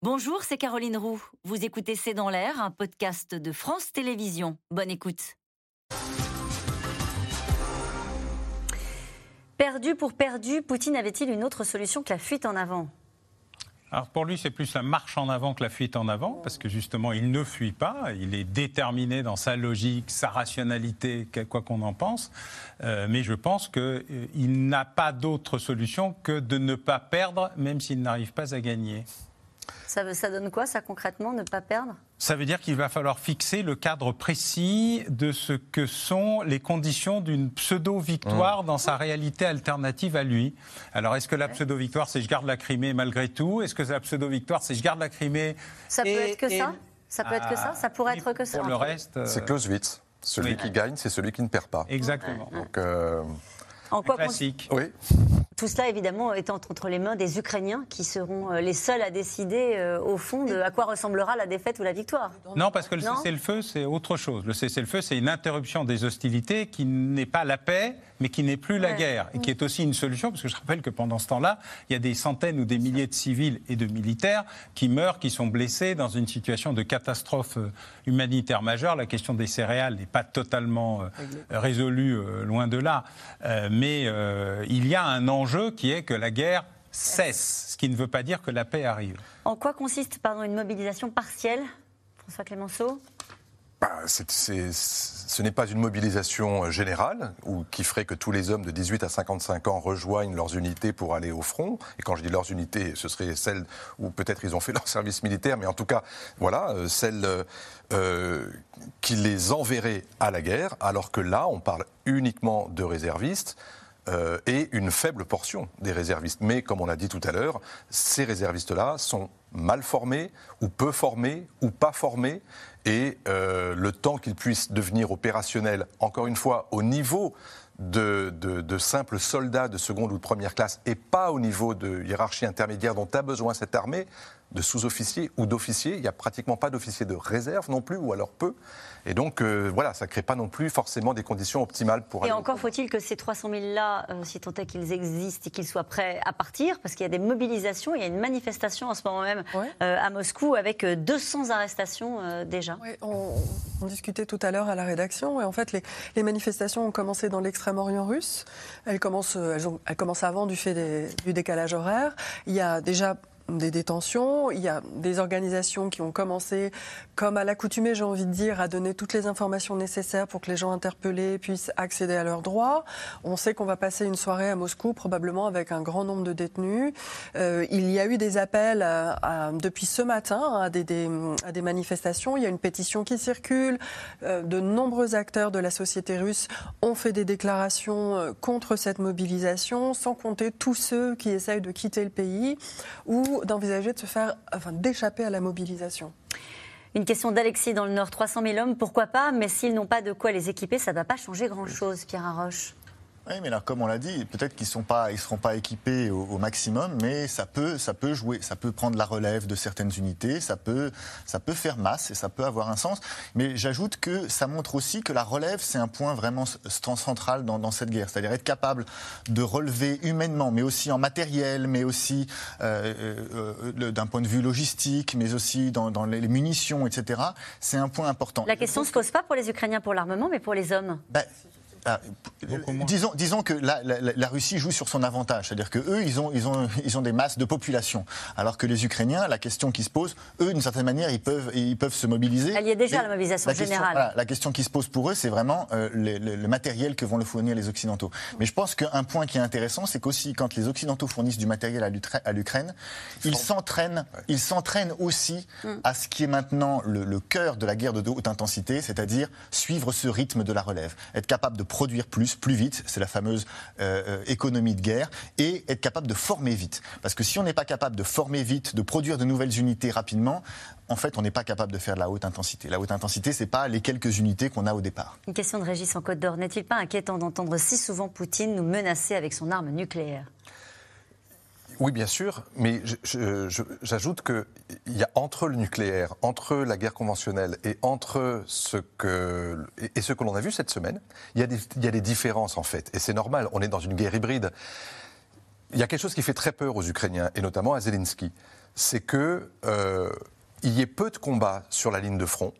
Bonjour, c'est Caroline Roux. Vous écoutez C'est dans l'air, un podcast de France Télévisions. Bonne écoute. Perdu pour perdu, Poutine avait-il une autre solution que la fuite en avant? Alors pour lui, c'est plus la marche en avant que la fuite en avant, parce que justement, il ne fuit pas, il est déterminé dans sa logique, sa rationalité, quoi qu'on en pense. Euh, mais je pense qu'il euh, n'a pas d'autre solution que de ne pas perdre, même s'il n'arrive pas à gagner. Ça, ça donne quoi, ça, concrètement, ne pas perdre? Ça veut dire qu'il va falloir fixer le cadre précis de ce que sont les conditions d'une pseudo-victoire mmh. dans sa réalité alternative à lui. Alors, est-ce que la pseudo-victoire, c'est je garde la Crimée malgré tout? Est-ce que la pseudo-victoire, c'est je garde la Crimée Ça peut être que ça? Ça peut être que ça? Ça pourrait être que ça? Pour le reste. C'est Clausewitz. Celui qui gagne, c'est celui qui ne perd pas. Exactement. Donc, euh, en quoi classique. Oui. Tout cela, évidemment, étant entre les mains des Ukrainiens qui seront euh, les seuls à décider, euh, au fond, de à quoi ressemblera la défaite ou la victoire. Non, parce que le cessez-le-feu, c'est autre chose. Le cessez-le-feu, c'est une interruption des hostilités qui n'est pas la paix, mais qui n'est plus la guerre, et qui est aussi une solution, parce que je rappelle que pendant ce temps-là, il y a des centaines ou des milliers de civils et de militaires qui meurent, qui sont blessés dans une situation de catastrophe euh, humanitaire majeure. La question des céréales n'est pas totalement résolue, loin de là, mais il y a un enjeu qui est que la guerre cesse, ce qui ne veut pas dire que la paix arrive. En quoi consiste pardon, une mobilisation partielle, François Clémenceau bah, ce n'est pas une mobilisation euh, générale ou qui ferait que tous les hommes de 18 à 55 ans rejoignent leurs unités pour aller au front. Et quand je dis leurs unités, ce serait celles où peut-être ils ont fait leur service militaire, mais en tout cas, voilà, euh, celles euh, qui les enverraient à la guerre, alors que là, on parle uniquement de réservistes. Euh, et une faible portion des réservistes. Mais comme on l'a dit tout à l'heure, ces réservistes-là sont mal formés ou peu formés ou pas formés et euh, le temps qu'ils puissent devenir opérationnels, encore une fois, au niveau de, de, simples soldats de seconde ou de première classe et pas au niveau de hiérarchie intermédiaire dont a besoin cette armée, de sous-officiers ou d'officiers. Il n'y a pratiquement pas d'officiers de réserve non plus, ou alors peu. Et donc, euh, voilà, ça ne crée pas non plus forcément des conditions optimales pour Et encore faut-il que ces 300 000-là, euh, si tant est qu'ils existent et qu'ils soient prêts à partir, parce qu'il y a des mobilisations, il y a une manifestation en ce moment même euh, à Moscou avec 200 arrestations déjà. Oui, on, discutait tout à l'heure à la rédaction, et en fait, les, les manifestations ont commencé dans l'extrême-orient russe. Elles commencent, elles, ont, elles commencent avant du fait du décalage horaire. Il y a déjà des détentions. Il y a des organisations qui ont commencé, comme à l'accoutumée, j'ai envie de dire, à donner toutes les informations nécessaires pour que les gens interpellés puissent accéder à leurs droits. On sait qu'on va passer une soirée à Moscou, probablement avec un grand nombre de détenus. Euh, il y a eu des appels depuis ce matin hein, à, des, manifestations. Il y a une pétition qui circule. Euh, de nombreux acteurs de la société russe ont fait des déclarations euh, contre cette mobilisation, sans compter tous ceux qui essayent de quitter le pays ou d'envisager de se faire, enfin, d'échapper à la mobilisation? Une question d'Alexis dans le Nord. 300 000 hommes, pourquoi pas? Mais s'ils n'ont pas de quoi les équiper, ça ne va pas changer grand-chose, Pierre Arroche. Oui, mais là, comme on l'a dit, peut-être qu'ils ne pas, ils seront pas équipés au, maximum, mais ça peut, ça peut jouer, ça peut prendre la relève de certaines unités, ça peut, ça peut faire masse et ça peut avoir un sens. Mais j'ajoute que ça montre aussi que la relève, c'est un point vraiment central dans, cette guerre, c'est-à-dire être capable de relever humainement, mais aussi en matériel, mais aussi euh, euh, d'un point de vue logistique, mais aussi dans, les munitions, etc. C'est un point important. La question ne se pose pas pour les Ukrainiens pour l'armement, mais pour les hommes. Ben, ah, disons, disons, que la, la, Russie joue sur son avantage, c'est-à-dire que eux, ils ont, ils, ont, ils ont des masses de population, alors que les Ukrainiens, la question qui se pose, eux, d'une certaine manière, ils peuvent, ils peuvent se mobiliser. Elle y est déjà la mobilisation générale. la question qui se pose pour eux, c'est vraiment euh, le, matériel que vont le fournir les Occidentaux. Mais je pense qu'un point qui est intéressant, c'est qu'aussi quand les Occidentaux fournissent du matériel à l'Ukraine, ils s'entraînent, ils s'entraînent aussi mm. à ce qui est maintenant le, le cœur de la guerre de haute intensité, c'est-à-dire suivre ce rythme de la relève, être capable de produire plus, plus vite, c'est la fameuse euh, euh, économie de guerre, et être capable de former vite. Parce que si on n'est pas capable de former vite, de produire de nouvelles unités rapidement, en fait, on n'est pas capable de faire de la haute intensité. La haute intensité, c'est pas les quelques unités qu'on a au départ. Une question de Régis en Côte d'Or. N'est-il pas inquiétant d'entendre si souvent Poutine nous menacer avec son arme nucléaire? Oui, bien sûr, mais j'ajoute qu'il y a entre le nucléaire, entre la guerre conventionnelle et entre ce que, et ce que l'on a vu cette semaine, il y, a des, a des différences en fait. Et c'est normal, on est dans une guerre hybride. Il y a quelque chose qui fait très peur aux Ukrainiens, et notamment à Zelensky c'est que euh, y ait peu de combats sur la ligne de front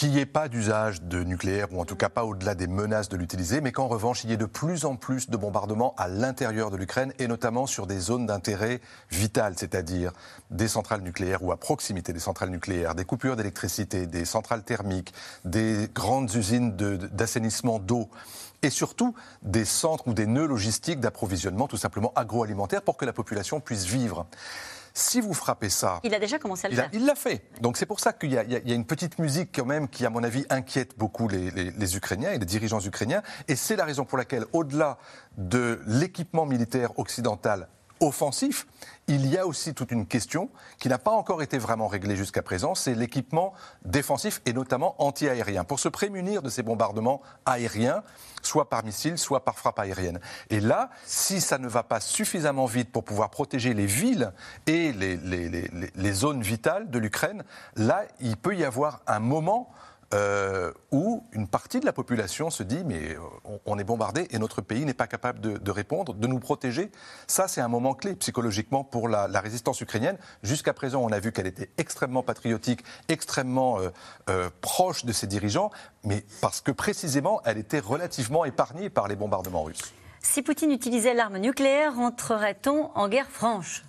qu'il n'y ait pas d'usage de nucléaire, ou en tout cas pas au-delà des menaces de l'utiliser, mais qu'en revanche, il y ait de plus en plus de bombardements à l'intérieur de l'Ukraine, et notamment sur des zones d'intérêt vital, c'est-à-dire des centrales nucléaires ou à proximité des centrales nucléaires, des coupures d'électricité, des centrales thermiques, des grandes usines d'assainissement d'eau et surtout des centres ou des nœuds logistiques d'approvisionnement tout simplement agroalimentaire pour que la population puisse vivre. Si vous frappez ça. Il a déjà commencé à le il faire. il l'a fait. Donc c'est pour ça qu'il y, y, a une petite musique quand même qui, à mon avis, inquiète beaucoup les, les, les Ukrainiens et les dirigeants ukrainiens. Et c'est la raison pour laquelle, au-delà de l'équipement militaire occidental offensif, il y a aussi toute une question qui n'a pas encore été vraiment réglée jusqu'à présent, c'est l'équipement défensif et notamment anti-aérien, pour se prémunir de ces bombardements aériens, soit par missiles, soit par frappe aérienne. Et là, si ça ne va pas suffisamment vite pour pouvoir protéger les villes et les, les zones vitales de l'Ukraine, là, il peut y avoir un moment euh, où une partie de la population se dit mais on, on est bombardé et notre pays n'est pas capable de, répondre, de nous protéger. Ça, c'est un moment clé psychologiquement pour la, résistance ukrainienne. Jusqu'à présent, on a vu qu'elle était extrêmement patriotique, extrêmement euh, euh, proche de ses dirigeants, mais parce que précisément, elle était relativement épargnée par les bombardements russes. Si Poutine utilisait l'arme nucléaire, entrerait-on en guerre franche?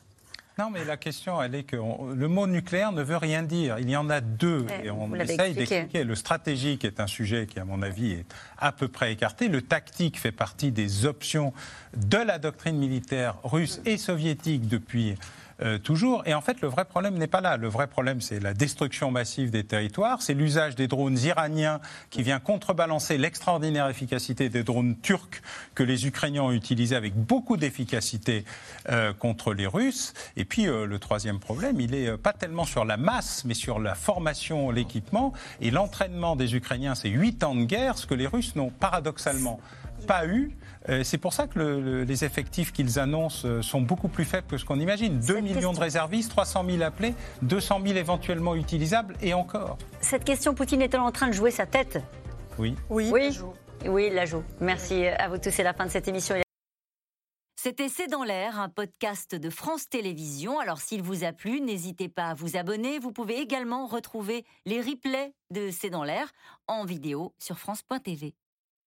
Non, mais la question, elle est que on, le mot nucléaire ne veut rien dire. Il y en a deux. Ouais, et on essaye d'expliquer. Le stratégique est un sujet qui, à mon avis, est à peu près écarté. Le tactique fait partie des options de la doctrine militaire russe et soviétique depuis euh, toujours. Et en fait, le vrai problème n'est pas là. Le vrai problème, c'est la destruction massive des territoires, c'est l'usage des drones iraniens qui vient contrebalancer l'extraordinaire efficacité des drones turcs que les Ukrainiens ont utilisés avec beaucoup d'efficacité euh, contre les Russes. Et puis, euh, le troisième problème, il est pas tellement sur la masse, mais sur la formation, l'équipement et l'entraînement des Ukrainiens. C'est huit ans de guerre, ce que les Russes n'ont paradoxalement pas eu. Euh, C'est pour ça que le, le, les effectifs qu'ils annoncent euh, sont beaucoup plus faibles que ce qu'on imagine. 2 Cette millions question- de réservistes, 300 000 appelés, 200 000 éventuellement utilisables et encore. Cette question, Poutine est-elle en train de jouer sa tête? Oui. Oui, Oui. il joue. Oui, il la joue. Merci à vous tous. C'est la fin de cette émission. C'était C'est dans l'air, un podcast de France Télévisions. Alors s'il vous a plu, n'hésitez pas à vous abonner. Vous pouvez également retrouver les replays de C'est dans l'air en vidéo sur France.tv.